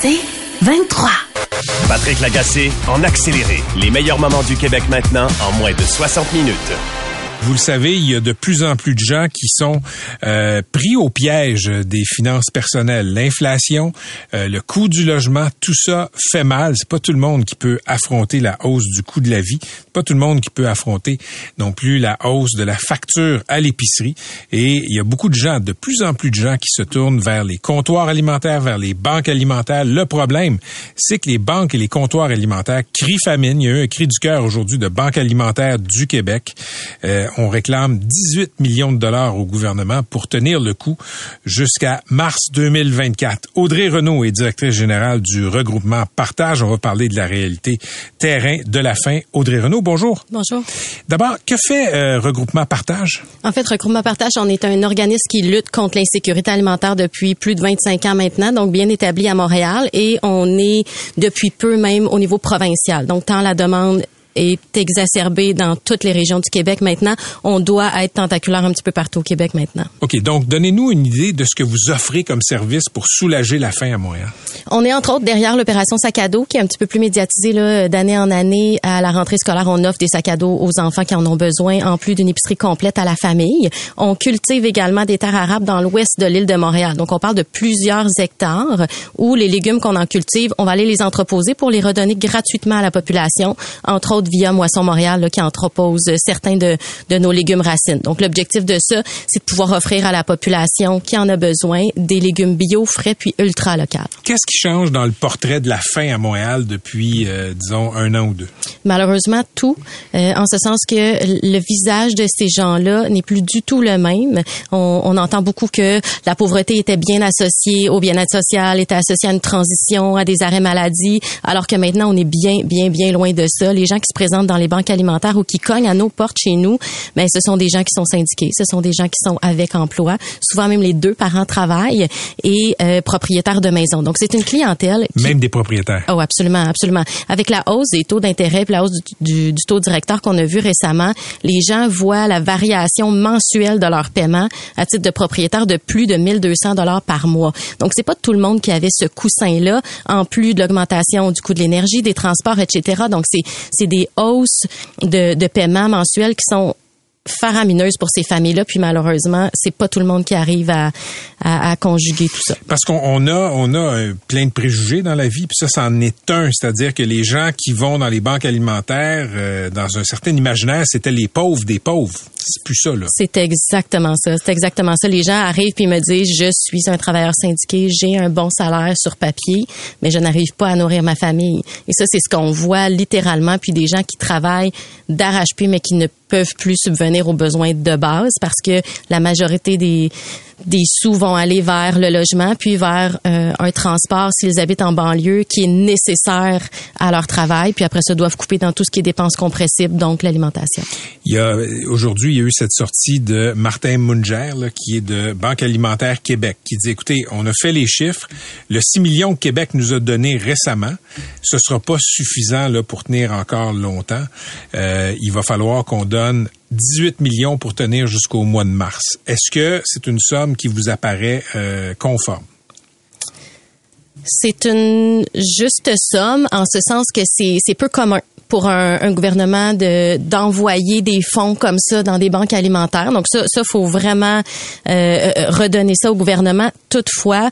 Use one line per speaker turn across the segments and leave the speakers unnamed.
C'est 23.
Patrick Lagacé en accéléré. Les meilleurs moments du Québec maintenant en moins de 60 minutes.
Vous le savez, il y a de plus en plus de gens qui sont euh, pris au piège des finances personnelles. L'inflation, euh, le coût du logement, tout ça fait mal. C'est pas tout le monde qui peut affronter la hausse du coût de la vie. Pas tout le monde qui peut affronter non plus la hausse de la facture à l'épicerie. Et il y a beaucoup de gens, de plus en plus de gens qui se tournent vers les comptoirs alimentaires, vers les banques alimentaires. Le problème, c'est que les banques et les comptoirs alimentaires crient famine. Il y a eu un cri du cœur aujourd'hui de Banque alimentaire du Québec. Euh, on réclame 18 millions de dollars au gouvernement pour tenir le coup jusqu'à mars 2024. Audrey Renault est directrice générale du regroupement Partage. On va parler de la réalité terrain de la fin. Audrey Renault, bonjour.
Bonjour.
D'abord, que fait euh, Regroupement Partage?
En fait, Regroupement Partage, on est un organisme qui lutte contre l'insécurité alimentaire depuis plus de 25 ans maintenant, donc bien établi à Montréal, et on est depuis peu même au niveau provincial. Donc, tant la demande est exacerbé dans toutes les régions du Québec maintenant. On doit être tentaculaire un petit peu partout au Québec maintenant.
OK. Donc, donnez-nous une idée de ce que vous offrez comme service pour soulager la faim à Montréal.
On est entre autres derrière l'opération sac à dos qui est un petit peu plus médiatisée là, d'année en année. À la rentrée scolaire, on offre des sacs à dos aux enfants qui en ont besoin, en plus d'une épicerie complète à la famille. On cultive également des terres arabes dans l'ouest de l'île de Montréal. Donc, on parle de plusieurs hectares où les légumes qu'on en cultive, on va aller les entreposer pour les redonner gratuitement à la population, entre autres via Moisson Montréal là, qui entrepose certains de, de nos légumes racines. Donc l'objectif de ça, c'est de pouvoir offrir à la population qui en a besoin des légumes bio, frais puis ultra locaux.
Qu'est-ce qui change dans le portrait de la faim à Montréal depuis, euh, disons, un an ou deux?
Malheureusement, tout, euh, en ce sens que le visage de ces gens-là n'est plus du tout le même. On, on entend beaucoup que la pauvreté était bien associée au bien-être social, était associée à une transition, à des arrêts maladie, alors que maintenant, on est bien, bien, bien loin de ça. Les gens qui se présentent dans les banques alimentaires ou qui cognent à nos portes chez nous, mais ce sont des gens qui sont syndiqués, ce sont des gens qui sont avec emploi. Souvent même les deux parents travaillent et euh, propriétaires de maison. Donc c'est une clientèle. Qui...
Même des propriétaires.
Oh absolument, absolument. Avec la hausse des taux d'intérêt, la hausse du, du, taux directeur qu'on a vu récemment, les gens voient la variation mensuelle de leur paiement à titre de propriétaire de plus de 1200 dollars par mois. Donc c'est pas tout le monde qui avait ce coussin là, en plus de l'augmentation du coût de l'énergie, des transports, etc. Donc c'est c'est des hausses de, de paiement mensuels qui sont faramineuses pour ces familles-là. Puis malheureusement, c'est pas tout le monde qui arrive à, à, à conjuguer tout ça.
Parce qu'on a, on a euh, plein de préjugés dans la vie, puis ça, c'en est un. C'est-à-dire que les gens qui vont dans les banques alimentaires, euh, dans un certain imaginaire, c'était les pauvres des pauvres. C'est plus ça, là.
C'est exactement ça. C'est exactement ça. Les gens arrivent puis me disent, je suis un travailleur syndiqué, j'ai un bon salaire sur papier, mais je n'arrive pas à nourrir ma famille. Et ça, c'est ce qu'on voit littéralement. Puis des gens qui travaillent d'arrache-pied, mais qui ne peuvent plus subvenir aux besoins de base parce que la majorité des des sous vont aller vers le logement puis vers euh, un transport s'ils habitent en banlieue qui est nécessaire à leur travail puis après ça doivent couper dans tout ce qui est dépenses compressibles donc l'alimentation.
Il y a aujourd'hui il y a eu cette sortie de Martin Munger qui est de Banque alimentaire Québec qui dit écoutez, on a fait les chiffres, le 6 millions que Québec nous a donné récemment, ce sera pas suffisant là pour tenir encore longtemps. Euh, il va falloir qu'on donne 18 millions pour tenir jusqu'au mois de mars. Est-ce que c'est une somme qui vous apparaît euh, conforme?
C'est une juste somme en ce sens que c'est peu commun pour un, un, gouvernement de d'envoyer des fonds comme ça dans des banques alimentaires. Donc ça, ça faut vraiment euh, redonner ça au gouvernement. Toutefois,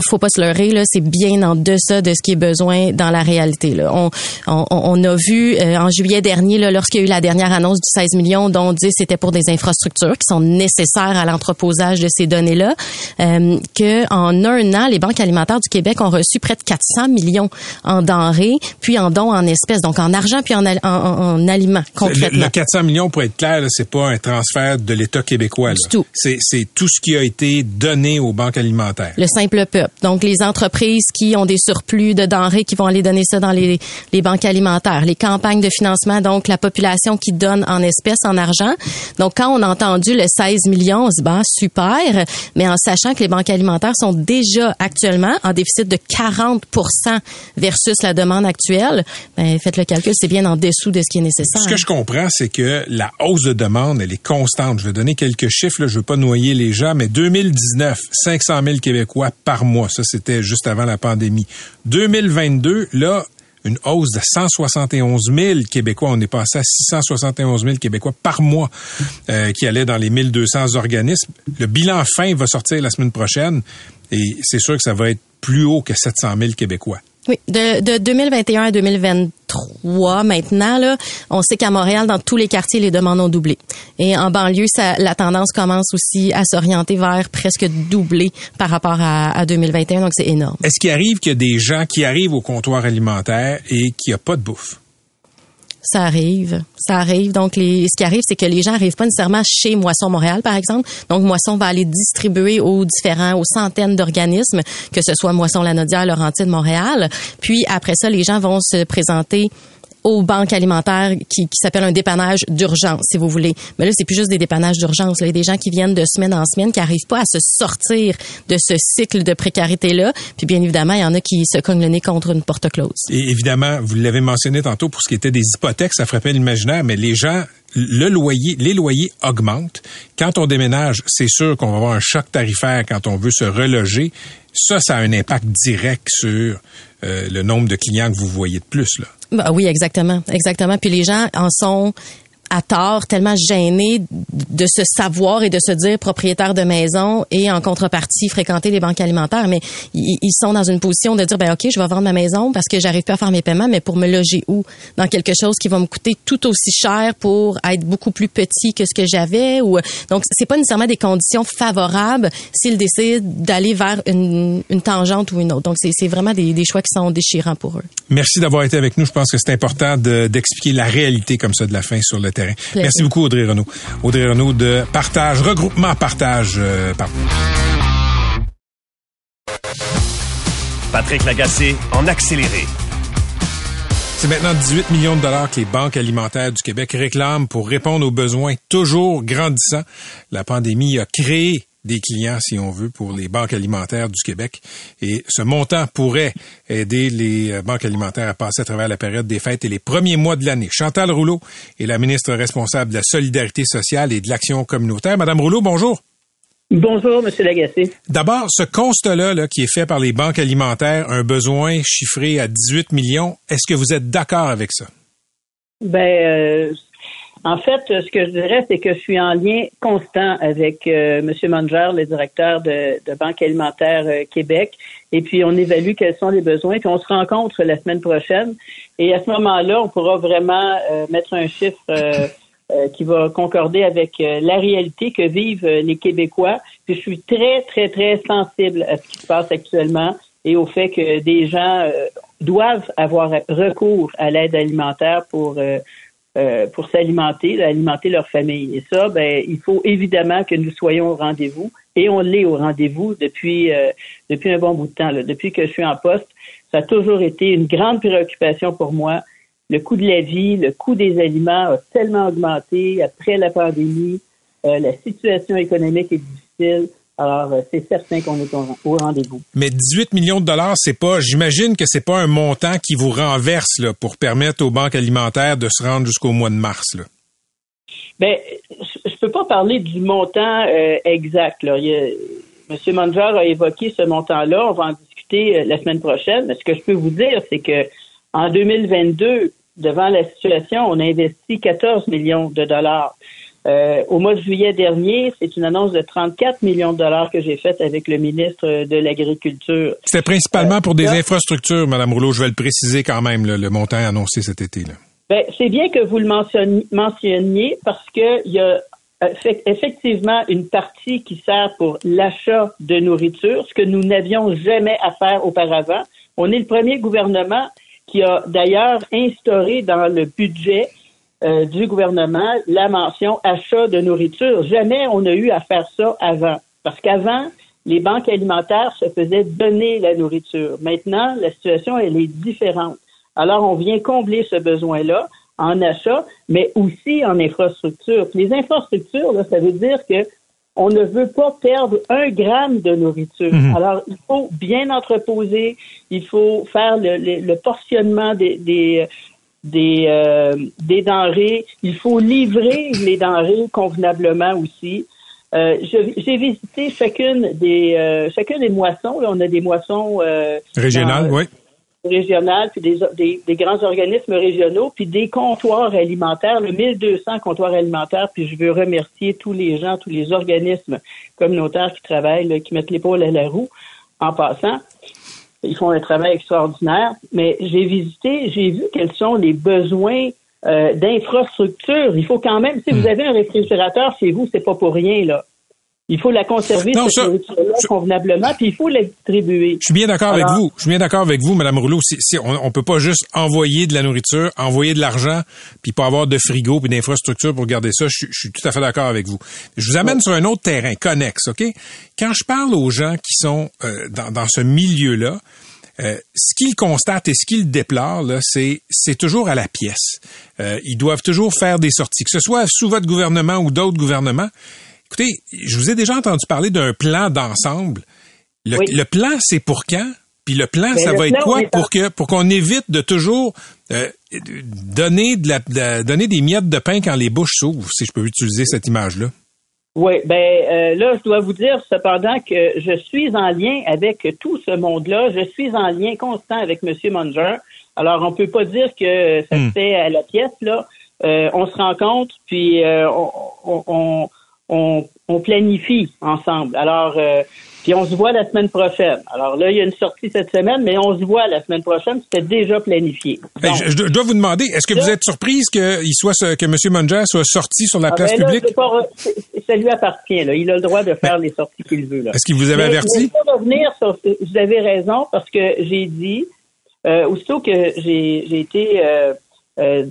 faut pas se leurrer là, c'est bien en deçà de ce qui est besoin dans la réalité. Là. On, on, on a vu euh, en juillet dernier, là, lorsqu'il y a eu la dernière annonce du 16 millions, dont 10 c'était pour des infrastructures qui sont nécessaires à l'entreposage de ces données-là, euh, que en un an, les banques alimentaires du Québec ont reçu près de 400 millions en denrées, puis en dons en espèces, donc en argent puis en, en, en aliments concrètement.
Le, le, 400 millions, pour être clair, c'est pas un transfert de l'État québécois.
Du tout.
C'est tout ce qui a été donné aux banques alimentaires.
Le simple Donc, les entreprises qui ont des surplus de denrées qui vont aller donner ça dans les, les banques alimentaires, les campagnes de financement, donc la population qui donne en espèces, en argent. Donc, quand on a entendu le 16 millions, on se dit, bah, super, mais en sachant que les banques alimentaires sont déjà actuellement en déficit de 40% versus la demande actuelle, ben, faites le calcul, c'est bien en dessous de ce qui est nécessaire.
Ce que je comprends, c'est que la hausse de demande, elle est constante. Je vais donner quelques chiffres, là, je veux pas noyer les gens, mais 2019, 500 000 Québécois par mois. Ça, c'était juste avant la pandémie. 2022, là, une hausse de 171 000 Québécois. On est passé à 671 000 Québécois par mois euh, qui allaient dans les 1200 organismes. Le bilan fin va sortir la semaine prochaine et c'est sûr que ça va être plus haut que 700 000 Québécois.
Oui, de, de 2021 à 2023 maintenant, on sait qu'à Montréal, dans tous les quartiers, les demandes ont doublé. Et en banlieue, la tendance commence aussi à s'orienter vers presque doubler par rapport à, à 2021, donc c'est énorme.
Est-ce qu'il arrive qu'il y a des gens qui arrivent au comptoir alimentaire et qu'il n'y a pas de bouffe?
Ça arrive, ça arrive. Donc, ce qui arrive, c'est que les gens arrivent pas nécessairement chez Moisson Montréal, par exemple. Donc, Moisson va aller distribuer aux différents, aux centaines d'organismes, que ce soit Moisson Lanaudière, Laurentide, Montréal. Puis après ça, les gens vont se présenter aux banques alimentaires qui, qui s'appelle un dépannage d'urgence, si vous voulez. Mais là, c'est plus juste des dépannages d'urgence. Il y a des gens qui viennent de semaine en semaine, qui n'arrivent pas à se sortir de ce cycle de précarité-là. Puis bien évidemment, il y en a qui se cognent le nez contre une porte close.
Et évidemment, vous l'avez mentionné tantôt pour ce qui était des hypothèques, ça frappait l'imaginaire, mais les gens le loyer, les loyers augmentent. Quand on déménage, c'est sûr qu'on va avoir un choc tarifaire quand on veut se reloger. Ça, ça a un impact direct sur le nombre de clients que vous voyez de plus. Là.
Bah oui, exactement, exactement. Puis les gens en sont à tort, tellement gênés de se savoir et de se dire propriétaire de maison et en contrepartie fréquenter les banques alimentaires. Mais ils, sont dans une position de dire, ben ok, je vais vendre ma maison parce que j'arrive pas à faire mes paiements, mais pour me loger où? Dans quelque chose qui va me coûter tout aussi cher pour être beaucoup plus petit que ce que j'avais. Ou donc c'est pas nécessairement des conditions favorables s'ils décident d'aller vers une, une, tangente ou une autre. Donc c'est vraiment des, des, choix qui sont déchirants pour eux.
Merci d'avoir été avec nous. Je pense que c'est important d'expliquer la réalité comme ça de la fin sur le terrain. Merci beaucoup, Audrey Renaud. Audrey Renaud de Partage, regroupement Partage. Euh,
Patrick Lagacé en accéléré.
C'est maintenant 18 millions de dollars que les banques alimentaires du Québec réclament pour répondre aux besoins toujours grandissants. La pandémie a créé des clients, si on veut, pour les banques alimentaires du Québec. Et ce montant pourrait aider les euh, banques alimentaires à passer à travers la période des fêtes et les premiers mois de l'année. Chantal Rouleau est la ministre responsable de la solidarité sociale et de l'action communautaire. Madame Rouleau, bonjour.
Bonjour, M. Lagacé.
D'abord, ce constat-là là, qui est fait par les banques alimentaires, un besoin chiffré à 18 millions, est-ce que vous êtes d'accord avec ça?
Ben, euh, en fait, ce que je dirais, c'est que je suis en lien constant avec euh, M. Manger, le directeur de, de Banque alimentaire euh, Québec, et puis on évalue quels sont les besoins, puis on se rencontre la semaine prochaine, et à ce moment-là, on pourra vraiment euh, mettre un chiffre qui va concorder avec la réalité que vivent les Québécois. Puis je suis très, très, très sensible à ce qui se passe actuellement et au fait que des gens doivent avoir recours à l'aide alimentaire pour euh, pour s'alimenter, alimenter leur famille. Et ça, ben, il faut évidemment que nous soyons au rendez-vous. Et on l'est au rendez-vous depuis euh, depuis un bon bout de temps. Là. Depuis que je suis en poste, ça a toujours été une grande préoccupation pour moi. Le coût de la vie, le coût des aliments a tellement augmenté après la pandémie. Euh, la situation économique est difficile. Alors, euh, c'est certain qu'on est au rendez-vous.
Mais 18 millions de dollars, c'est pas, j'imagine que c'est pas un montant qui vous renverse là, pour permettre aux banques alimentaires de se rendre jusqu'au mois de mars. Là.
Ben, je peux pas parler du montant euh, exact. Là. Il M. Manger a évoqué ce montant-là. On va en discuter euh, la semaine prochaine. Mais ce que je peux vous dire, c'est que en 2022, devant la situation, on a investi 14 millions de dollars. Euh, au mois de juillet dernier, c'est une annonce de 34 millions de dollars que j'ai faite avec le ministre de l'Agriculture.
C'était principalement pour des euh, infrastructures, Madame Rouleau. Je vais le préciser quand même, le montant annoncé cet été. Là.
Ben, c'est bien que vous le mentionniez, parce qu'il y a euh, effectivement une partie qui sert pour l'achat de nourriture, ce que nous n'avions jamais à faire auparavant. On est le premier gouvernement qui a d'ailleurs instauré dans le budget euh, du gouvernement la mention achat de nourriture. Jamais on a eu à faire ça avant. Parce qu'avant, les banques alimentaires se faisaient donner la nourriture. Maintenant, la situation, elle est différente. Alors, on vient combler ce besoin-là en achat, mais aussi en infrastructure. les infrastructures, là, ça veut dire que on ne veut pas perdre un gramme de nourriture. Mhm. Alors, il faut bien entreposer, il faut faire le, le, portionnement des, des, des, euh, des denrées. Il faut livrer les denrées convenablement aussi. Euh, j'ai visité chacune des euh, chacune des moissons. on a des moissons euh,
régionales, oui.
Régionales, puis des, des, grands organismes régionaux, puis des comptoirs alimentaires, le 1200 comptoirs alimentaires. Puis je veux remercier tous les gens, tous les organismes communautaires qui travaillent, qui mettent l'épaule à la roue. En passant, ils font un travail extraordinaire. Mais j'ai visité, j'ai vu quels sont les besoins euh, d'infrastructure. Il faut quand même, si vous hmm. avez un réfrigérateur chez vous, c'est pas pour rien, là. Il faut la conserver convenablement, puis il faut la distribuer.
Je suis bien d'accord avec vous. Je suis bien d'accord avec vous, Madame Rouleau. Si, on, on peut pas juste envoyer de la nourriture, envoyer de l'argent, puis pas avoir de frigo puis d'infrastructure pour garder ça. Je, suis tout à fait d'accord avec vous. Je vous amène sur un autre terrain, connexe, ok? Quand je parle aux gens qui sont euh, dans, dans ce milieu-là, euh, ce qu'ils constatent et ce qu'ils déplorent, c'est c'est toujours à la pièce. Euh, ils doivent toujours faire des sorties, que ce soit sous votre gouvernement ou d'autres gouvernements. Écoutez, je vous ai déjà entendu parler d'un plan d'ensemble. Le, plan, c'est pour quand? Puis le plan, ben, ça va être quoi pour que pour qu'on évite de toujours euh, donner de la, donner des miettes de pain quand les bouches s'ouvrent, si je peux utiliser cette image-là?
Oui, ben euh, là, je dois vous dire cependant que je suis en lien avec tout ce monde-là. Je suis en lien constant avec M. Munger. Alors, on peut pas dire que ça se hmm. fait à la pièce, là. Euh, on se rencontre, puis euh, on, on, on, planifie ensemble. Alors, puis on se voit la semaine prochaine. Alors là, il y a une sortie cette semaine, mais on se voit la semaine prochaine. C'était déjà planifié.
je, dois vous demander, est-ce que vous êtes surprise que il soit que M. Munger soit sorti sur la ah, place ben publique?
ça lui appartient. Là. Il a le droit de faire les sorties qu'il veut.
Est-ce qu'il vous avait averti?
Je revenir sur, vous avez raison parce que j'ai dit, euh, aussitôt que j'ai été euh, euh,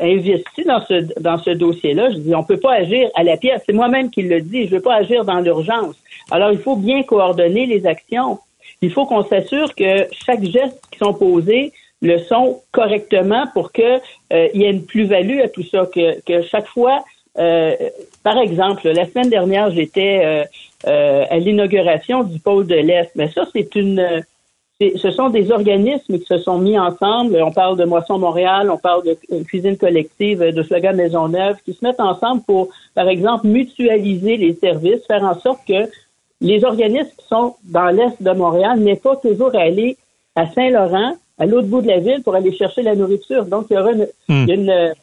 investi dans ce dans ce dossier-là. Je dis on peut pas agir à la pièce. C'est moi-même qui le dis. Je veux pas agir dans l'urgence. Alors il faut bien coordonner les actions. Il faut qu'on s'assure que chaque geste qui sont posés le sont correctement pour que euh, il y ait une plus-value à tout ça. Que, que chaque fois, euh, par exemple, la semaine dernière, j'étais à l'inauguration du pôle de l'Est. Mais ça, c'est une ce sont des organismes qui se sont mis ensemble. On parle de Moisson Montréal, on parle de cuisine collective, de slogan Maisonneuve, qui se mettent ensemble pour, par exemple, mutualiser les services, faire en sorte que les organismes qui sont dans l'est de Montréal n'aient pas toujours à aller à Saint-Laurent, à l'autre bout de la ville, pour aller chercher la nourriture. Donc, il y aura une,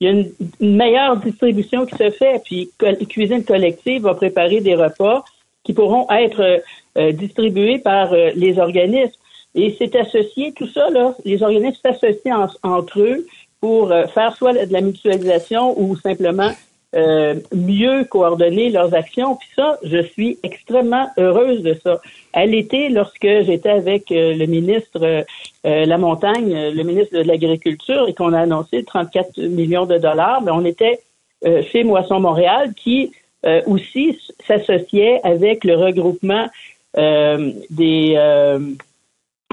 une, meilleure distribution qui se fait. Puis, cuisine collective va préparer des repas qui pourront être euh, distribués par euh, les organismes. Et c'est associé, tout ça, là, les organismes s'associent entre eux pour euh, faire soit de la mutualisation ou simplement euh, mieux coordonner leurs actions. Puis ça, je suis extrêmement heureuse de ça. À l'été, lorsque j'étais avec euh, le ministre La Montagne, le ministre de l'Agriculture, et qu'on a annoncé 34 millions de dollars, mais ben, on était chez Moisson Montréal qui aussi s'associait avec le regroupement des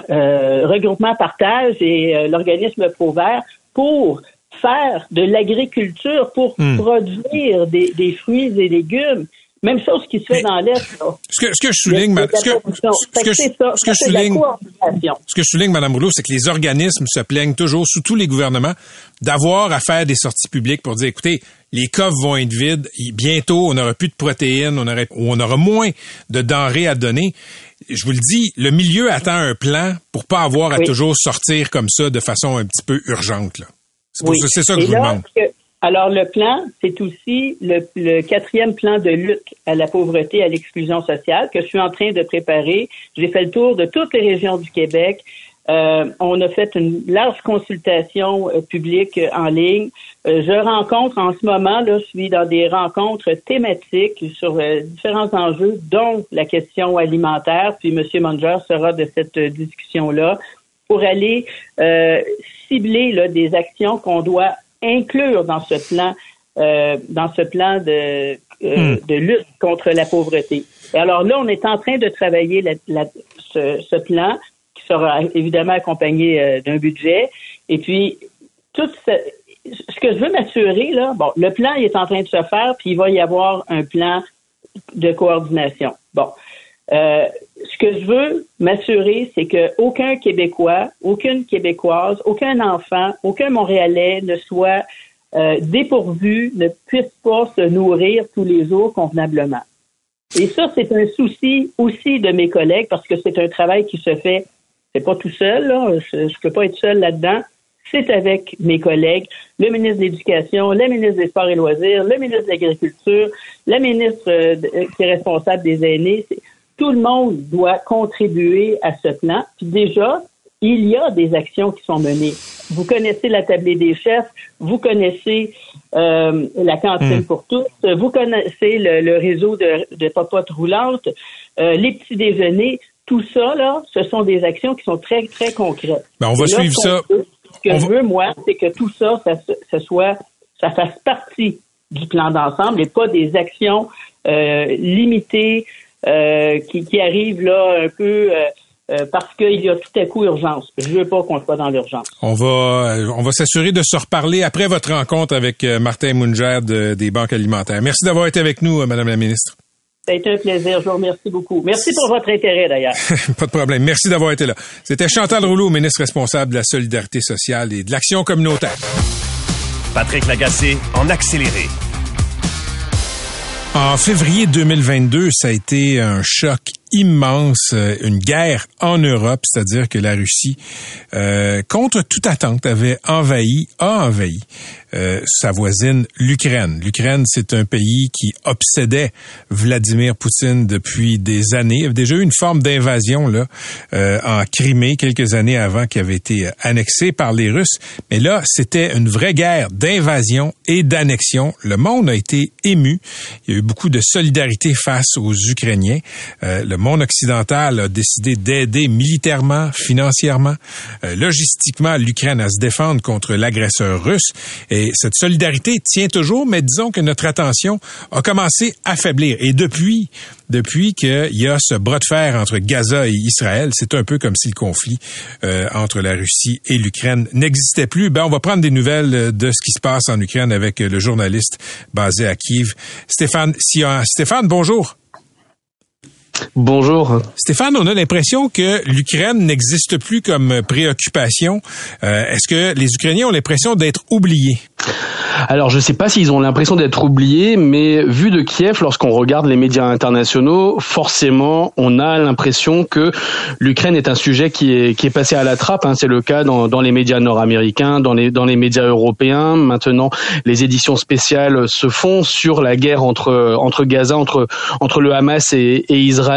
euh, regroupement partage et euh, l'organisme Provert pour faire de l'agriculture pour hmm. produire des, des, fruits et légumes. Même chose qui se fait dans l'Est.
Ce que, ce que je souligne, ce que, ce que, ce que je souligne, ce que je souligne, Mme Rouleau, c'est que les organismes se plaignent toujours, sous tous les gouvernements, d'avoir à faire des sorties publiques pour dire, écoutez, les coffres vont être vides, bientôt on n'aura plus de protéines, on aura, on aura moins de denrées à donner je vous le dis, le milieu attend un plan pour pas avoir à toujours sortir comme ça de façon un petit peu urgente. C'est ça que je vous demande.
Alors, le plan, c'est aussi le, quatrième plan de lutte à la pauvreté, et à l'exclusion sociale que je suis en train de préparer. J'ai fait le tour de toutes les régions du Québec. Euh, on a fait une large consultation euh, publique euh, en ligne. je rencontre en ce moment, là, je suis dans des rencontres thématiques sur différents enjeux, dont la question alimentaire. Puis M. Munger sera de cette discussion-là pour aller cibler là, des actions qu'on doit inclure dans ce plan, dans ce plan de, hmm. de lutte contre la pauvreté. Et alors là, on est en train de travailler la, ce, ce plan qui sera évidemment accompagné euh, d'un budget. Et puis, tout ce, ce que je veux m'assurer, là, bon, le plan il est en train de se faire, puis il va y avoir un plan de coordination. Bon. Euh, ce que je veux m'assurer, c'est que aucun Québécois, aucune Québécoise, aucun enfant, aucun Montréalais ne soit euh, dépourvus ne puissent pas se nourrir tous les jours convenablement. Et ça, c'est un souci aussi de mes collègues parce que c'est un travail qui se fait, c'est pas tout seul, là, je, ne peux pas être seul là-dedans. C'est avec mes collègues, le ministre de l'Éducation, le ministre des Sports et Loisirs, le ministre de l'Agriculture, la ministre euh, qui est responsable des aînés. Tout le monde doit contribuer à ce plan. Puis déjà, il y a des actions qui sont menées. Vous connaissez la tablée des chefs, vous connaissez euh, la cantine hmm. pour tous, vous connaissez le, réseau de, de popotes roulantes, euh, les petits déjeuners. Tout ça, là, ce sont des actions qui sont très, très concrètes.
Ben, on va suivre ça.
ce que je veux, moi, c'est que tout ça, ça, soit, ça fasse partie du plan d'ensemble et pas des actions euh, limitées qui, qui arrivent là un peu euh, parce qu'il y a tout à coup urgence. Je veux pas qu'on soit dans l'urgence.
On va, euh, on va s'assurer de se reparler après votre rencontre avec euh, Martin Munger des banques alimentaires. Merci d'avoir été avec nous, Madame la ministre.
Ça a été un plaisir. Je vous remercie beaucoup. Merci pour votre intérêt, d'ailleurs.
Pas de problème. Merci d'avoir été là. C'était Chantal Rouleau, ministre responsable de la solidarité sociale et de l'action communautaire.
Patrick Lagacé, en accéléré.
En février 2022, ça a été un choc immense, euh, une guerre en Europe, c'est-à-dire que la Russie, euh, contre toute attente, avait envahi, a envahi euh, sa voisine, l'Ukraine. L'Ukraine, c'est un pays qui obsédait Vladimir Poutine depuis des années. Il y avait déjà eu une forme d'invasion là en Crimée quelques années avant qui avait été annexée par les Russes. Mais là, c'était une vraie guerre d'invasion et d'annexion. Le monde a été ému. Il y a eu beaucoup de solidarité face aux Ukrainiens. le monde occidental a décidé d'aider militairement, financièrement, euh, logistiquement l'Ukraine à se défendre contre l'agresseur russe. Cette solidarité tient toujours, mais disons que notre attention a commencé à faiblir. Et depuis, depuis qu'il y a ce bras de fer entre Gaza et Israël, c'est un peu comme si le conflit euh, entre la Russie et l'Ukraine n'existait plus. Ben, on va prendre des nouvelles de ce qui se passe en Ukraine avec le journaliste basé à Kiev, Stéphane. Stéphane, bonjour.
Bonjour.
Stéphane, on a l'impression que l'Ukraine n'existe plus comme préoccupation. Euh, est-ce que les Ukrainiens ont l'impression d'être oubliés?
Alors je ne sais pas s'ils ont l'impression d'être oubliés, mais vu de Kiev, lorsqu'on regarde les médias internationaux, forcément on a l'impression que l'Ukraine est un sujet qui est, qui est passé à la trappe. Hein. C'est le cas dans, dans les médias nord-américains, dans les, dans les médias européens. Maintenant, les éditions spéciales se font sur la guerre entre, entre Gaza, entre, entre le Hamas et, et Israël.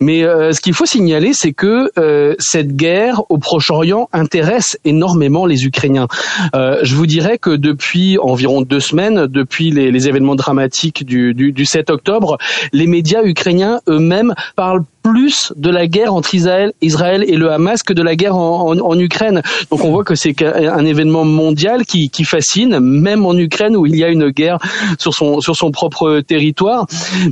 Mais euh, ce qu'il faut signaler, c'est que euh, cette guerre au Proche-Orient intéresse énormément les Ukrainiens. Euh, je vous dirais que depuis environ deux semaines, depuis les, les événements dramatiques du, du, du 7 octobre, les médias ukrainiens eux-mêmes parlent plus de la guerre entre Israël, Israël et le Hamas que de la guerre en, en, Ukraine. Donc on voit que c'est un événement mondial qui, qui, fascine, même en Ukraine où il y a une guerre sur son, sur son propre territoire.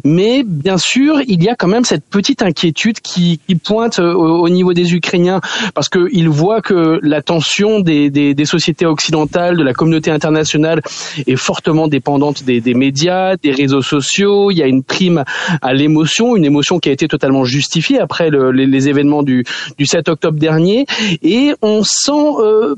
Mais bien sûr, il y a quand même cette petite inquiétude qui, qui pointe au, au, niveau des Ukrainiens parce qu'ils voient que la tension des, des, des, sociétés occidentales, de la communauté internationale est fortement dépendante des, des médias, des réseaux sociaux. Il y a une prime à l'émotion, une émotion qui a été totalement justifiée justifié après le, les, les, événements du, du 7 octobre dernier. Et on sent euh,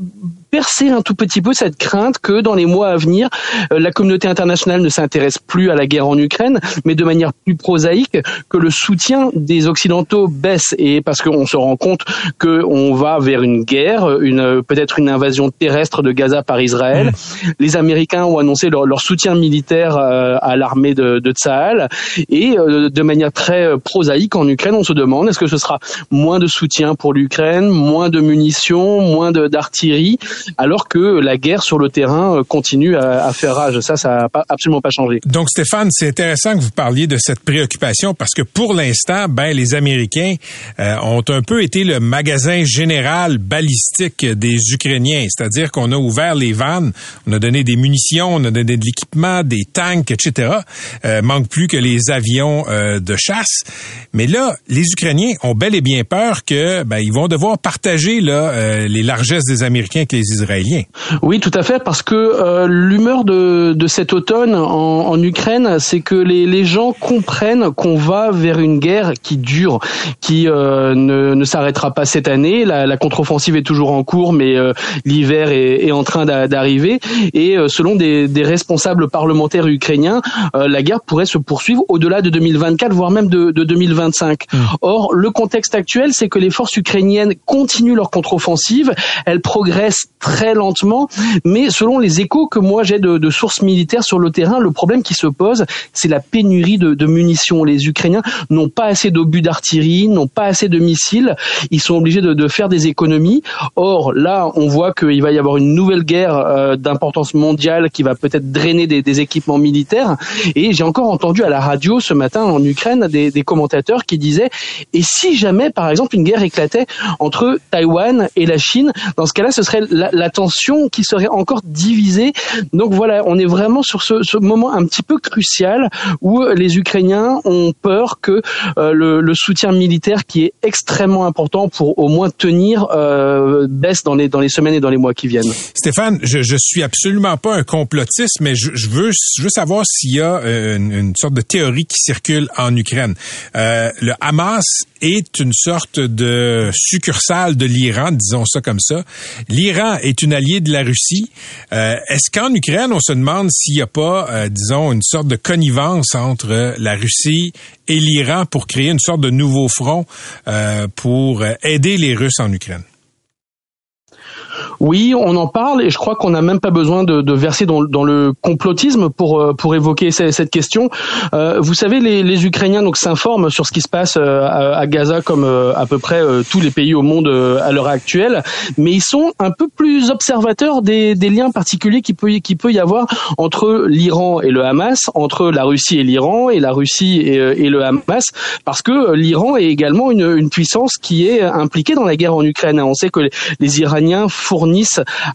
percer un tout petit peu cette crainte que dans les mois à venir, euh, la communauté internationale ne s'intéresse plus à la guerre en Ukraine, mais de manière plus prosaïque, que le soutien des Occidentaux baisse. Et parce qu'on se rend compte qu'on va vers une guerre, une peut-être une invasion terrestre de Gaza par Israël. Mmh. Les Américains ont annoncé leur, leur soutien militaire euh, à l'armée de, de Tsahal. Et euh, de manière très prosaïque, en Ukraine, on se demande est-ce que ce sera moins de soutien pour l'Ukraine, moins de munitions, moins d'artillerie? Alors que la guerre sur le terrain euh, continue à, à faire rage. Ça, ça n'a absolument pas changé.
Donc, Stéphane, c'est intéressant que vous parliez de cette préoccupation parce que pour l'instant, ben, les Américains euh, ont un peu été le magasin général balistique des Ukrainiens. C'est-à-dire qu'on a ouvert les vannes, on a donné des munitions, on a donné de l'équipement, des tanks, etc. Euh, manque plus que les avions euh, de chasse. Mais là, les Ukrainiens ont bel et bien peur que ben, ils vont devoir partager là, euh, les largesses des Américains avec les Israéliens.
Oui, tout à fait, parce que euh, l'humeur de, de cet automne en, en Ukraine, c'est que les, les gens comprennent qu'on va vers une guerre qui dure, qui euh, ne, ne s'arrêtera pas cette année. La, la contre-offensive est toujours en cours, mais euh, l'hiver est, est, en train d'arriver. Et selon des, des, responsables parlementaires ukrainiens, la guerre pourrait se poursuivre au-delà de 2024, voire même de, de 2025. Mmh. Or, le contexte actuel, c'est que les forces ukrainiennes continuent leur contre-offensive. Elles progressent très lentement, mais selon les échos que moi j'ai de, de, sources militaires sur le terrain, le problème qui se pose, c'est la pénurie de, de, munitions. Les Ukrainiens n'ont pas assez d'obus d'artillerie, n'ont pas assez de missiles, ils sont obligés de, de, faire des économies. Or, là, on voit qu'il va y avoir une nouvelle guerre euh, d'importance mondiale qui va peut-être drainer des, des, équipements militaires. Et j'ai encore entendu à la radio ce matin en Ukraine des, des commentateurs qui disaient, et si jamais, par exemple, une guerre éclatait entre Taïwan et la Chine, dans ce cas-là, ce serait la, la tension qui serait encore divisée. Donc voilà, on est vraiment sur ce, ce moment un petit peu crucial où les Ukrainiens ont peur que euh, le, le, soutien militaire qui est extrêmement important pour au moins tenir euh, baisse dans les dans les semaines et dans les mois qui viennent.
Stéphane, je je suis absolument pas un complotiste, mais je, je veux je veux savoir s'il y a euh, une, une, sorte de théorie qui circule en Ukraine. Euh, le Hamas est une sorte de succursale de l'Iran, disons ça comme ça. L'Iran est une alliée de la Russie. Euh, Est-ce qu'en Ukraine, on se demande s'il n'y a pas, euh, disons, une sorte de connivence entre la Russie et l'Iran pour créer une sorte de nouveau front euh, pour aider les Russes en Ukraine?
Oui, on en parle et je crois qu'on n'a même pas besoin de, de verser dans, dans, le complotisme pour euh, pour évoquer cette, question. Euh, vous savez, les, les, Ukrainiens donc s'informent sur ce qui se passe euh, à, à Gaza comme euh, à peu près tous les pays au monde à l'heure actuelle, mais ils sont un peu plus observateurs des, des liens particuliers qui peut qui peut y avoir entre l'Iran et le Hamas, entre la Russie et l'Iran et la Russie et, et, le Hamas, parce que l'Iran est également une, une, puissance qui est impliquée dans la guerre en Ukraine. On sait que les, les Iraniens fournissent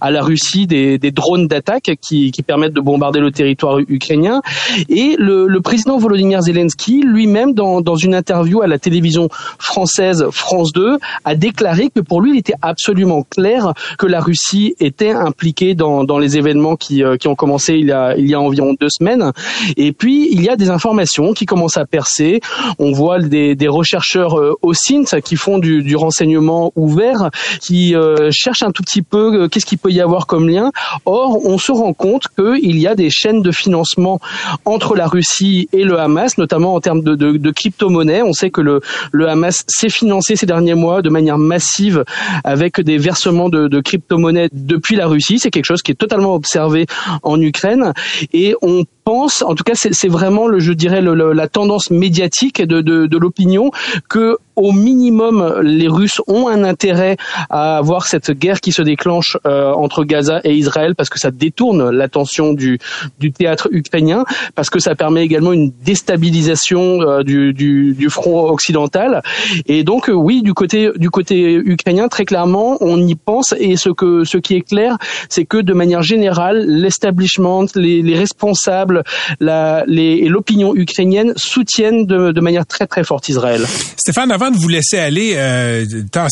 à la Russie des, des drones d'attaque qui, qui, permettent de bombarder le territoire ukrainien. Et le, le président Volodymyr Zelensky, lui-même, dans, dans, une interview à la télévision française France 2, a déclaré que pour lui, il était absolument clair que la Russie était impliquée dans, dans les événements qui, euh, qui ont commencé il y, a, il y a environ deux semaines. Et puis, il y a des informations qui commencent à percer. On voit des, des rechercheurs euh, au SINT qui font du, du renseignement ouvert, qui euh, cherchent un tout petit peu euh, qu'est-ce qu'il peut y avoir comme lien. Or, on se rend compte qu'il y a des chaînes de financement entre la Russie et le Hamas, notamment en termes de, crypto-monnaie. On sait que le, Hamas s'est financé ces derniers mois de manière massive avec des versements de, de crypto-monnaie depuis la Russie. C'est quelque chose qui est totalement observé en Ukraine. Et on pense, en tout cas c'est vraiment, le, je dirais, le, le, la tendance médiatique de, de, de l'opinion que au minimum, les Russes ont un intérêt à avoir cette guerre qui se déclenche euh, entre Gaza et Israël parce que ça détourne l'attention du, du théâtre ukrainien, parce que ça permet également une déstabilisation euh, du, du, du, front occidental. Et donc, euh, oui, du côté du côté ukrainien, très clairement, on y pense. Et ce que ce qui est clair, c'est que de manière générale, l'establishment, les, les responsables, l'opinion ukrainienne soutiennent de, de manière très très forte Israël.
Stéphane, avant de vous laisser aller, euh,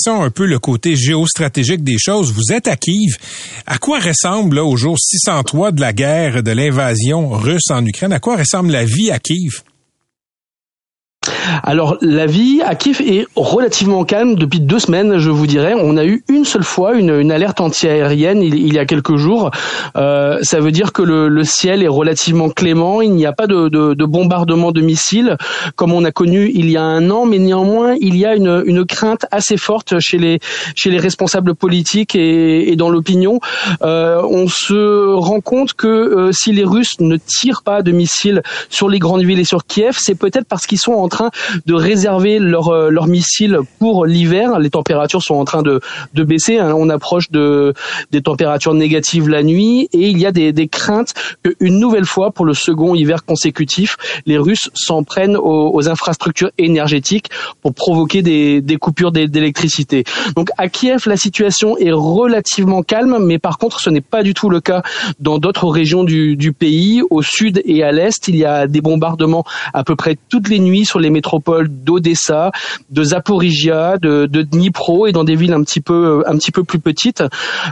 un peu le côté géostratégique des choses. Vous êtes à Kiev. À quoi ressemble, là, au jour 603 de la guerre, de l'invasion russe en Ukraine, à quoi ressemble la vie à Kiev?
Alors la vie à Kiev est relativement calme depuis deux semaines, je vous dirais. On a eu une seule fois une, une alerte antiaérienne il, il, y a quelques jours. Euh, ça veut dire que le, le, ciel est relativement clément. Il n'y a pas de, de, de, bombardement de missiles comme on a connu il y a un an, mais néanmoins il y a une, une crainte assez forte chez les chez les responsables politiques et, et dans l'opinion. Euh, on se rend compte que euh, si les Russes ne tirent pas de missiles sur les grandes villes et sur Kiev, c'est peut-être parce qu'ils sont en train de réserver leurs euh, leur missiles pour l'hiver. Les températures sont en train de, de baisser. Hein. On approche de des températures négatives la nuit et il y a des, des craintes qu'une nouvelle fois, pour le second hiver consécutif, les Russes s'en prennent aux, aux, infrastructures énergétiques pour provoquer des, des coupures d'électricité. Donc à Kiev, la situation est relativement calme, mais par contre, ce n'est pas du tout le cas dans d'autres régions du, du pays. Au sud et à l'est, il y a des bombardements à peu près toutes les nuits sur les métropole d'Odessa, de Zaporizhia, de, Dnipro et dans des villes un petit peu un petit peu plus petites.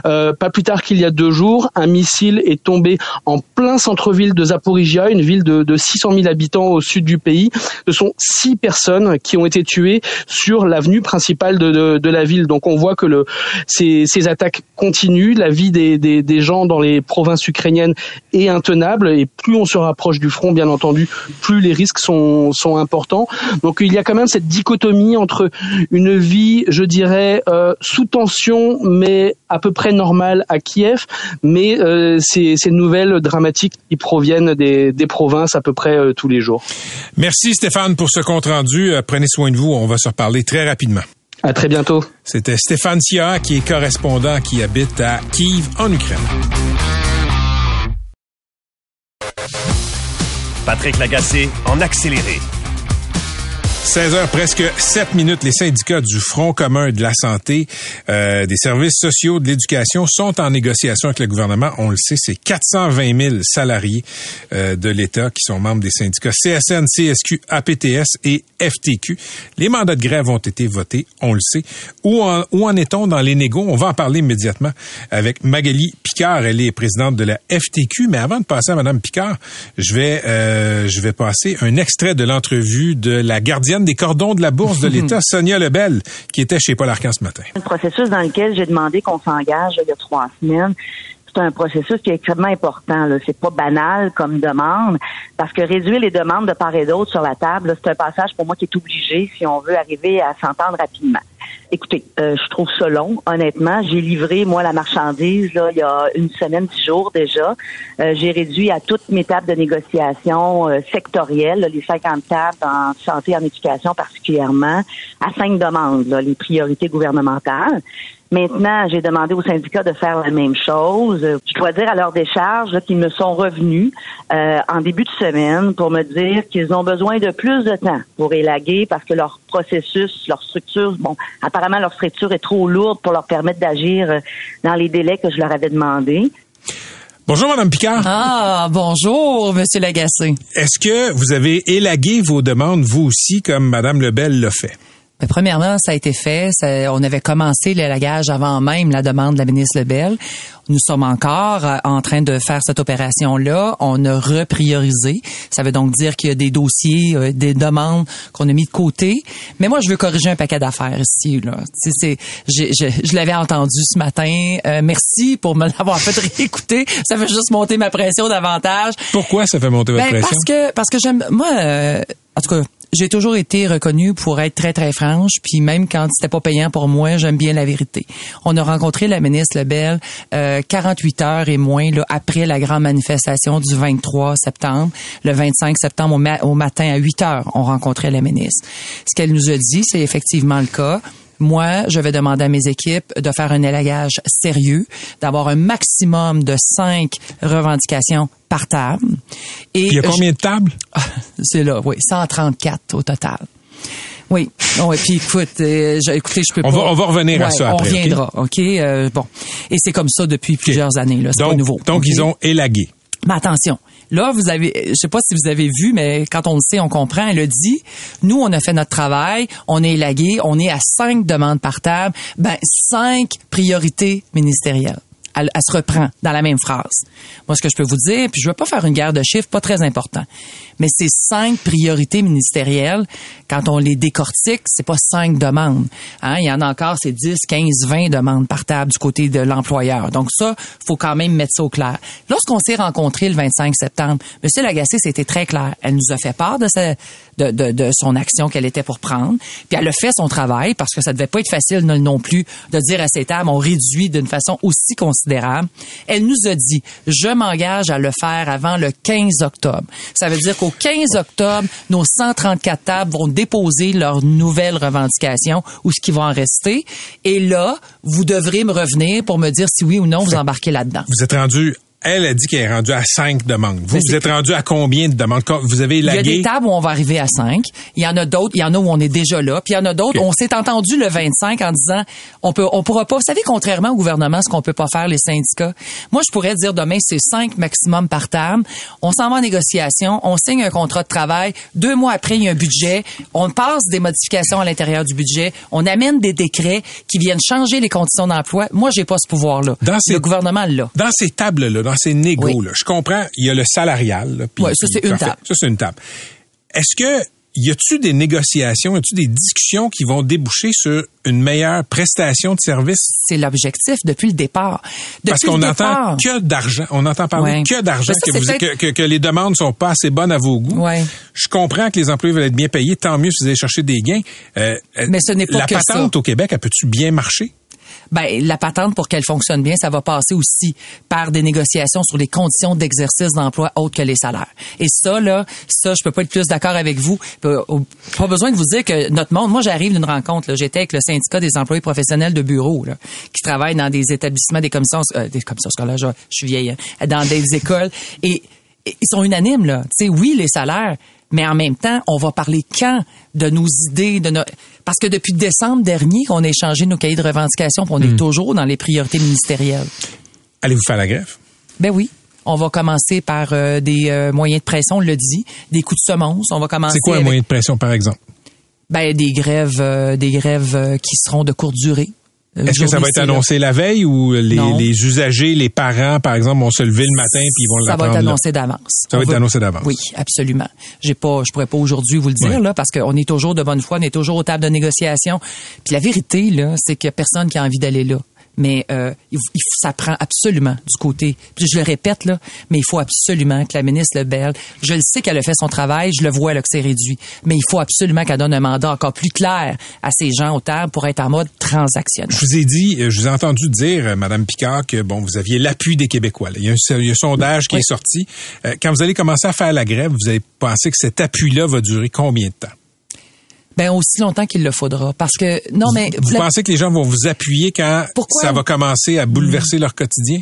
Euh, pas plus tard qu'il y a deux jours, un missile est tombé en plein centre-ville de Zaporizhia, une ville de, de 600 000 habitants au sud du pays. Ce sont six personnes qui ont été tuées sur l'avenue principale de, la ville. Donc on voit que le, ces, attaques continuent, la vie des, gens dans les provinces ukrainiennes est intenable et plus on se rapproche du front, bien entendu, plus les risques sont importants. Donc il y a quand même cette dichotomie entre une vie, je dirais, euh, sous tension, mais à peu près normale à Kiev, mais euh, ces, ces, nouvelles dramatiques qui proviennent des, des provinces à peu près euh, tous les jours.
Merci Stéphane pour ce compte rendu. Euh, prenez soin de vous. On va se reparler très rapidement.
À très bientôt.
C'était Stéphane Sia, qui est correspondant qui habite à Kiev, en Ukraine.
Patrick Lagacé en accéléré.
16 heures, presque 7 minutes. Les syndicats du Front commun de la santé, euh, des services sociaux, de l'éducation sont en négociation avec le gouvernement. On le sait, c'est 420 000 salariés euh, de l'État qui sont membres des syndicats CSN, CSQ, APTS et FTQ. Les mandats de grève ont été votés, on le sait. Où en, où en est-on dans les négos? On va en parler immédiatement avec Magali Picard. Elle est présidente de la FTQ. Mais avant de passer à Madame Picard, je vais, euh, je vais passer un extrait de l'entrevue de la gardienne des cordons de la bourse de l'État, Sonia Lebel, qui était chez Paul Arcan ce matin.
Un processus dans lequel j'ai demandé qu'on s'engage il y a trois semaines c'est un processus qui est extrêmement important. Là. C'est pas banal comme demande, parce que réduire les demandes de part et d'autre sur la table, c'est un passage pour moi qui est obligé si on veut arriver à s'entendre rapidement. Écoutez, euh, je trouve ça long, honnêtement. J'ai livré, moi, la marchandise là, il y a une semaine, dix jours déjà. Euh, j'ai réduit à toutes mes tables de négociation euh, sectorielles, les 50 tables en santé et en éducation particulièrement, à cinq demandes, là, les priorités gouvernementales. Maintenant, j'ai demandé aux syndicats de faire la même chose. Je dois dire à leur décharge qu'ils me sont revenus euh, en début de semaine pour me dire qu'ils ont besoin de plus de temps pour élaguer parce que leur processus, leur structure, bon, apparemment leur structure est trop lourde pour leur permettre d'agir euh, dans les délais que je leur avais demandé.
Bonjour, Madame Picard.
Ah, bonjour, Monsieur Lagacé.
Est-ce que vous avez élagué vos demandes, vous aussi, comme Madame Lebel l'a fait?
Ben, premièrement, ça a été fait. on avait commencé l'élagage avant même la demande de la ministre Lebel. Nous sommes encore euh, en train de faire cette opération-là. On a repriorisé. Ça veut donc dire qu'il y a des dossiers, euh, des demandes qu'on a mis de côté. Mais moi, je veux corriger un paquet d'affaires ici. Là. C'est, je, je l'avais entendu ce matin. Euh, merci pour me l'avoir fait réécouter. Ça fait juste monter ma pression davantage.
Pourquoi ça fait monter votre
ben,
pression?
Parce que parce que j'aime moi. en tout cas, j'ai toujours été reconnue pour être très, très franche, puis même quand c'était pas payant pour moi, j'aime bien la vérité. On a rencontré la ministre Lebel euh, 48 heures et moins là, après la grande manifestation du 23 septembre. Le 25 septembre au, au matin à 8 heures, on rencontrait la ministre. Ce qu'elle nous a dit, c'est effectivement le cas. Moi, je vais demander à mes équipes de faire un élagage sérieux, d'avoir un maximum de cinq revendications par table.
Et il y a combien de tables?
C'est là, oui, 134 au total. Oui. Bon, et puis écoute, euh, écoutez, je peux
on
pas.
Va, on va revenir à ça
on
après.
On reviendra, ok? Euh, bon, et c'est comme ça depuis plusieurs années là. C'est pas nouveau.
Donc
okay?
ils ont élagué.
Mais attention, là, vous avez, je sais pas si vous avez vu, mais quand on le sait, on comprend. Elle a dit, nous, on a fait notre travail, on est élagué, on est à cinq demandes par table, ben cinq priorités ministérielles. Elle, elle, se reprend dans la même phrase. Moi, ce que je peux vous dire, puis je veux pas faire une guerre de chiffres, pas très important, mais ces cinq priorités ministérielles, quand on les décortique, c'est pas cinq demandes. Hein? Il y en a encore, c'est 10, 15, 20 demandes par table du côté de l'employeur. Donc ça, faut quand même mettre ça au clair. Lorsqu'on s'est rencontrés le 25 septembre, M. Lagacé, c'était très clair. Elle nous a fait part de, sa, de, de, de son action qu'elle était pour prendre, puis elle a fait son travail parce que ça devait pas être facile non plus de dire à ces tables, on réduit d'une façon aussi considérable. Elle nous a dit, je m'engage à le faire avant le 15 octobre. Ça veut dire qu'au 15 octobre, nos 134 tables vont déposer leurs nouvelles revendications ou ce qui va en rester. Et là, vous devrez me revenir pour me dire si oui ou non vous embarquez là-dedans.
Vous êtes rendu elle a dit qu'elle est rendue à cinq demandes. Vous,
Mais
vous êtes rendu à combien de demandes? Vous avez
Il y a
lagué?
des tables où on va arriver à 5. Il y en a d'autres, il y en a où on est déjà là. Puis il y en a d'autres, on s'est entendu le 25 en disant, on peut, on pourra pas. Vous savez, contrairement au gouvernement, ce qu'on peut pas faire, les syndicats. Moi, je pourrais dire demain, c'est 5 maximum par table. On s'en va en négociation, on signe un contrat de travail. Deux mois après, il y a un budget. On passe des modifications à l'intérieur du budget. On amène des décrets qui viennent changer les conditions d'emploi. Moi, j'ai pas ce pouvoir-là.
Dans ces-
Le gouvernement l'a.
Dans ces tables-là, dans ces négos,
Oui.
là, je comprends, il y a le salarial. là,
Ouais, ça, c'est une
parfait.
table.
Ça, c'est une table. Est-ce que y a-tu des négociations, y a-tu des discussions qui vont déboucher sur une meilleure prestation de service?
C'est l'objectif depuis le départ. Depuis
Parce qu'on
le
entend
départ.
que d'argent. On entend parler
Ouais.
que d'argent, que, que, que- que les demandes sont pas assez bonnes à vos goûts.
Ouais.
Je comprends que les employés veulent être bien payés. Tant mieux si vous allez chercher des gains. Euh,
Mais ce n'est pas
La
que
patente
ça.
au Québec, elle peut-tu bien marcher?
Ben, la patente, pour qu'elle fonctionne bien, ça va passer aussi par des négociations sur les conditions d'exercice d'emploi autres que les salaires. Et ça, là, ça, je peux pas être plus d'accord avec vous. Euh, Pas besoin de vous dire que notre monde, moi, j'arrive d'une rencontre, là, j'étais avec le syndicat des employés professionnels de bureau, là, qui travaillent dans des établissements, des commissions, euh, des commissions scolaires, je, je suis vieille, hein, dans des écoles. Et, et ils sont unanimes, là. Tu sais, oui, les salaires, mais en même temps, on va parler quand de nos idées, de nos... parce que depuis décembre dernier, qu'on a échangé nos cahiers de revendication, puis on est toujours dans les priorités ministérielles.
Allez-vous faire la grève?
Ben oui. On va commencer par euh, des euh, moyens de pression, on le dit, des coups de semonce. On va commencer.
C'est quoi un
avec,
moyen de pression, par exemple?
Ben des grèves, euh, des grèves qui seront de courte durée.
Est-ce que ça va être
là.
annoncé la veille ou les, les usagers, les parents, par exemple, vont se lever le matin puis ils vont
Ça va
l'apprendre?
être annoncé d'avance.
Ça va être annoncé d'avance.
Oui, absolument. J'ai pas, je pourrais pas aujourd'hui vous le dire là, parce qu'on est toujours de bonne foi, on est toujours aux tables de négociation. Puis la vérité là, c'est qu'il y a personne qui a envie d'aller là. Mais euh, il, ça prend absolument du côté. Puis je le répète là, mais il faut absolument que la ministre Lebel, je le sais qu'elle a fait son travail, je le vois là que c'est réduit, mais il faut absolument qu'elle donne un mandat encore plus clair à ces gens aux tables pour être en mode transactionnel.
Je vous ai dit, euh, je vous ai entendu dire, euh, Madame Picard, que bon, vous aviez l'appui des Québécois. là. Il y a un, il y a un sondage qui
Oui.
est sorti. Quand vous allez commencer à faire la grève, vous allez penser que cet appui-là va durer combien de temps?
Ben aussi longtemps qu'il le faudra, parce que non mais
Vous
la-
pensez que les gens vont vous appuyer quand
Pourquoi?
ça va commencer à bouleverser leur quotidien?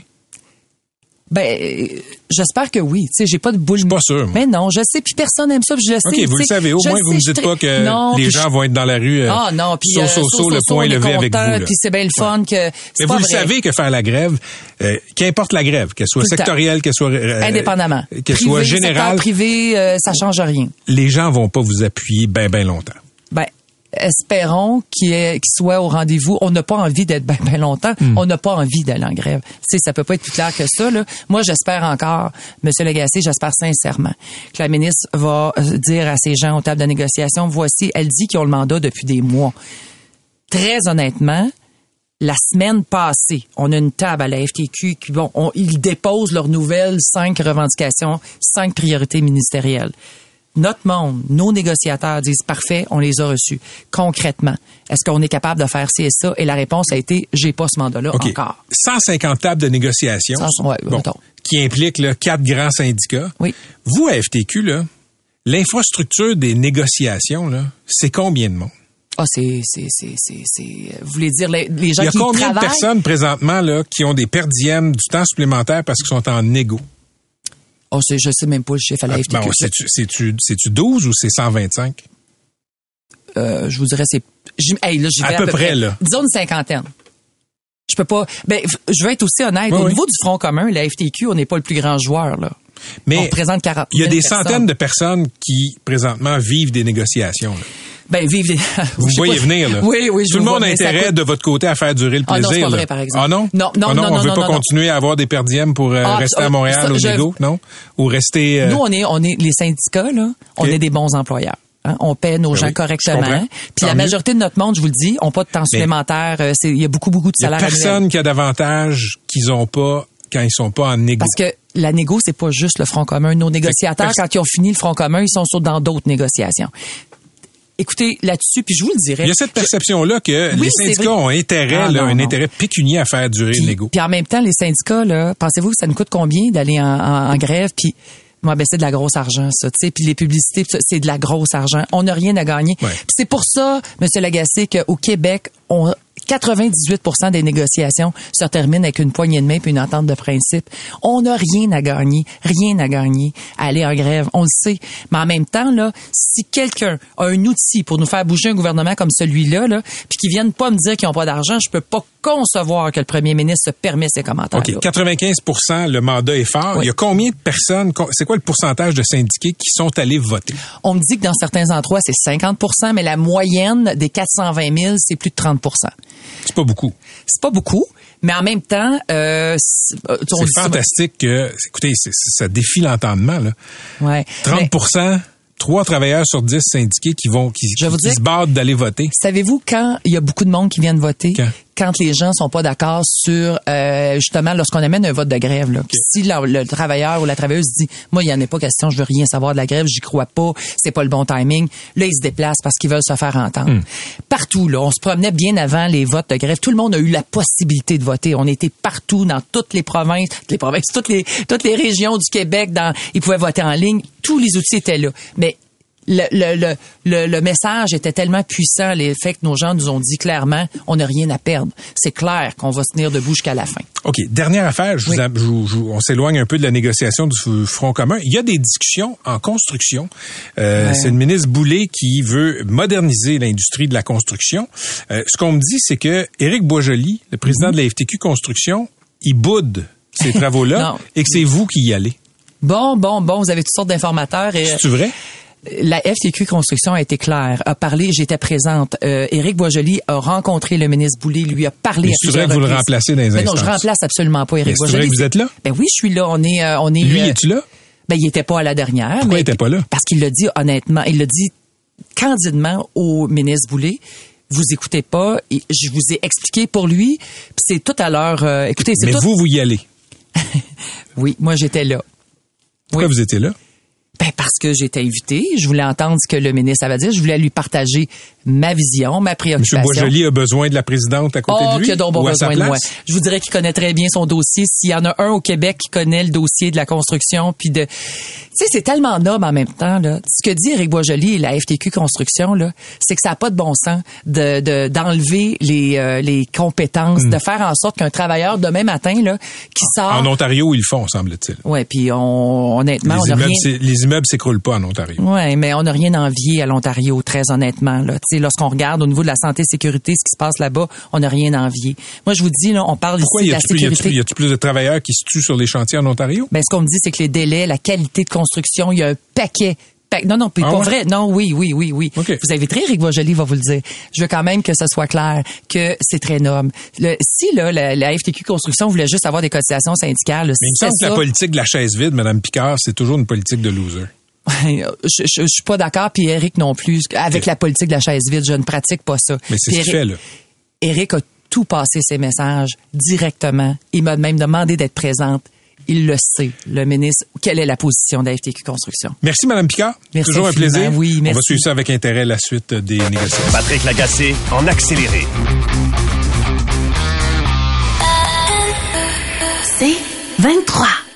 Ben, j'espère que oui. Tu sais, j'ai pas de boule.
pas sûr.
Mais non, je sais, puis personne n'aime ça, puis je le sais.
OK, vous le savez. Au
Je
moins, vous ne
sais,
dites
je
pas
suis
que
non,
les gens
je-
vont être dans la rue euh,
Ah non, puis
saut,
euh,
saut,
saut,
saut, le point levé avec vous.
Puis c'est bien le fun que
Mais vous le savez que faire la grève, euh, qu'importe la grève, qu'elle soit sectorielle, qu'elle soit euh,
Indépendamment.
qu'elle soit générale,
privé, euh, ça change rien.
les gens vont pas vous appuyer bien bien longtemps.
Espérons qu'il soit au rendez-vous. On n'a pas envie d'être bien ben longtemps.
Hmm.
On n'a pas envie d'aller en grève. C'est, ça peut pas être plus clair que ça. Là. Moi, j'espère encore, Monsieur Lagacé, j'espère sincèrement que la ministre va euh, dire à ces gens aux tables de négociation, voici, elle dit qu'ils ont le mandat depuis des mois. Très honnêtement, la semaine passée, on a une table à la FTQ qui, bon, on- ils déposent leurs nouvelles cinq revendications, cinq priorités ministérielles. Notre monde, nos négociateurs disent parfait, on les a reçus. Concrètement, est-ce qu'on est capable de faire ci et ça? Et la réponse a été j'ai pas ce mandat-là encore.
150 tables de négociation.
Ouais,
qui impliquent là, quatre grands syndicats.
Oui.
Vous, à FTQ, là, l'infrastructure des négociations, là, c'est combien de monde?
Ah, c'est, c'est, c'est, c'est, c'est, vous voulez dire les, les gens
Il y a
qui
combien de
travaillent?
personnes présentement là, qui ont des perdièmes, du temps supplémentaire parce qu'ils sont en négo?
Oh, c'est, je sais même pas le chiffre à la
Ah,
FTQ.
bon, c'est-tu, c'est-tu, c'est-tu 12 ou c'est 125?
Euh, je vous dirais, c'est, hey, là, j'y
À
vais
peu près, là.
Disons une cinquantaine. Je peux pas, ben, je veux être aussi honnête.
Oui,
Au
oui.
niveau du Front commun, la FTQ, on n'est pas le plus grand joueur, là. On
Mais
représente 40
il y a
000
des
personnes.
centaines de personnes qui, présentement, vivent des négociations. là.
Ben, vive des...
Vous voyez
pas-
venir, là.
Oui, oui, je
Tout le monde a intérêt
coûte-
de votre côté à faire durer le
Ah
plaisir.
non, c'est pas vrai, par exemple.
Ah non?
Non, non,
Ah
non,
on
non,
veut
non,
pas
non.
continuer à avoir des perdièmes pour euh,
Ah,
rester à Montréal au
je-
négo, non? Ou rester... euh,
Nous, on est, on est, les syndicats, là, on est des bons employeurs. hein. On paie nos
Ben
gens
oui,
correctement. Puis la
mieux.
majorité de notre monde, je vous le dis, ont pas de temps supplémentaire. Euh, Il y a beaucoup, beaucoup de
Il
salaires annuels.
personne qui a davantage qu'ils ont pas quand ils sont pas en négo.
Parce que la négo, c'est pas juste le Front commun. Nos négociateurs, quand ils ont fini le Front commun, ils sont dans d'autres négociations. Écoutez, là-dessus, puis je vous le dirais.
Il y a cette perception-là que
Oui,
les syndicats ont intérêt,
Ah,
là,
non,
un
non.
intérêt pécunier à faire durer
Puis,
le négo.
puis en même temps, les syndicats, là, pensez-vous que ça nous coûte combien d'aller en, en- en grève? Puis moi, ben, c'est de la grosse argent, ça. tu sais. Puis les publicités, c'est de la grosse argent. On n'a rien à gagner.
Ouais.
Puis c'est pour ça, M. Lagacé, qu'au Québec, on 98% des négociations se terminent avec une poignée de main puis une entente de principe. On n'a rien à gagner, rien à gagner à aller en grève, on le sait. Mais en même temps, là, si quelqu'un a un outil pour nous faire bouger un gouvernement comme celui-là, là, puis qu'ils viennent pas me dire qu'ils n'ont pas d'argent, je peux pas concevoir que le premier ministre se permet ces commentaires.
OK, 95% le mandat est fort. Il y a combien de personnes, c'est quoi le pourcentage de syndiqués qui sont allés voter?
On me dit que dans certains endroits, c'est 50% mais la moyenne des 420 000, c'est plus de 30
C'est pas beaucoup.
C'est pas beaucoup. Mais en même temps, euh,
c'est fantastique que, écoutez, ça défie l'entendement. Là.
Ouais.
30% trois travailleurs sur dix syndiqués qui vont qui, se battent d'aller voter.
Savez-vous quand il y a beaucoup de monde qui viennent voter? Quand, les gens sont pas d'accord sur euh, justement lorsqu'on amène un vote de grève là. Si le, travailleur ou la travailleuse dit moi il y en a pas question, je veux rien savoir de la grève, j'y crois pas, c'est pas le bon timing, là ils se déplacent parce qu'ils veulent se faire entendre. Hmm. Partout là, on se promenait bien avant les votes de grève, tout le monde a eu la possibilité de voter. On était partout dans toutes les provinces, les provinces, toutes les toutes les régions du Québec dans ils pouvaient voter en ligne, tous les outils étaient là. Mais le, le, le, le, message était tellement puissant, les faits que nos gens nous ont dit clairement, on n'a rien à perdre. C'est clair qu'on va se tenir debout jusqu'à la fin.
OK. Dernière affaire, je vous, on s'éloigne un peu de la négociation du Front commun. Il y a des discussions en construction. Euh, C'est le ministre Boulay qui veut moderniser l'industrie de la construction. Euh, ce qu'on me dit, c'est que Éric Boisjoli, le président mm-hmm. de la FTQ Construction, il boude ces travaux-là et que c'est vous qui y allez.
Bon, bon, bon, vous avez toutes sortes d'informateurs.
C'est vrai?
La FTQ Construction a été claire, a parlé, j'étais présente. Euh, Éric Boisjoli a rencontré le ministre Boulay, lui a parlé
à vrai que vous le remplacez dans les
Mais non, je remplace absolument pas Éric Boisjoli.
C'est vrai que vous êtes là?
Ben oui, je suis là. On est, euh, on est.
Lui, euh, es-tu là?
Ben, il était pas à la dernière.
Pourquoi il était pas là?
Parce qu'il l'a dit honnêtement, il l'a dit candidement au ministre Boulay vous écoutez pas. Je vous ai expliqué pour lui. C'est tout à l'heure. Euh, écoutez, c'est
Mais vous, vous y allez.
oui, moi j'étais là.
Pourquoi vous étiez là?
Ben parce que j'étais invité, je voulais entendre ce que le ministre avait dit, je voulais lui partager ma vision, ma préoccupation.
M. Boisjoli a besoin de la présidente à côté
de
oh, lui.
qu'il a donc besoin de moi. Je vous dirais qu'il connaît très bien son dossier. S'il y en a un au Québec qui connaît le dossier de la construction, puis de, tu sais, c'est tellement noble en même temps là. Ce que dit Eric Boisjoli et la FTQ Construction là, c'est que ça n'a pas de bon sens de d'enlever les euh, les compétences, hmm. de faire en sorte qu'un travailleur demain matin là qui sort.
En Ontario, ils le font, semble-t-il.
Ouais, puis on honnêtement, les on
immeubles,
rien.
Les immeubles s'écroulent pas en Ontario.
Ouais, mais on n'a rien envié à l'Ontario, très honnêtement là lorsqu'on regarde au niveau de la santé et sécurité ce qui se passe là-bas, on n'a rien à envier. Moi, je vous dis, là, on parle
ici
de la sécurité.
Y a-t-il plus de travailleurs qui se tuent sur les chantiers en Ontario?
Ben, ce qu'on me dit, c'est que les délais, la qualité de construction, il y a un paquet non, non, puis ah vrai. Non, oui, oui, oui, oui. Vous avez très Rick Vojoli va vous le dire. Je veux quand même que ce soit clair que c'est très noble. si là, la, FTQ Construction voulait juste avoir des cotisations syndicales,
Mais il me semble que la politique de la chaise vide, Madame Picard, c'est toujours une politique de loser
je, je, suis pas d'accord, puis Eric non plus. Avec la politique de la chaise vide, je ne pratique pas ça.
Mais c'est ce qu'il fait, là.
Eric a tout passé ses messages directement. Il m'a même demandé d'être présente. Il le sait, le ministre. Quelle est la position de la FTQ Construction?
Merci, Mme Picard.
Merci.
Toujours un plaisir.
Oui, merci.
On va suivre ça avec intérêt, la suite des négociations.
Patrick Lagacé, en accéléré.
C'est 23.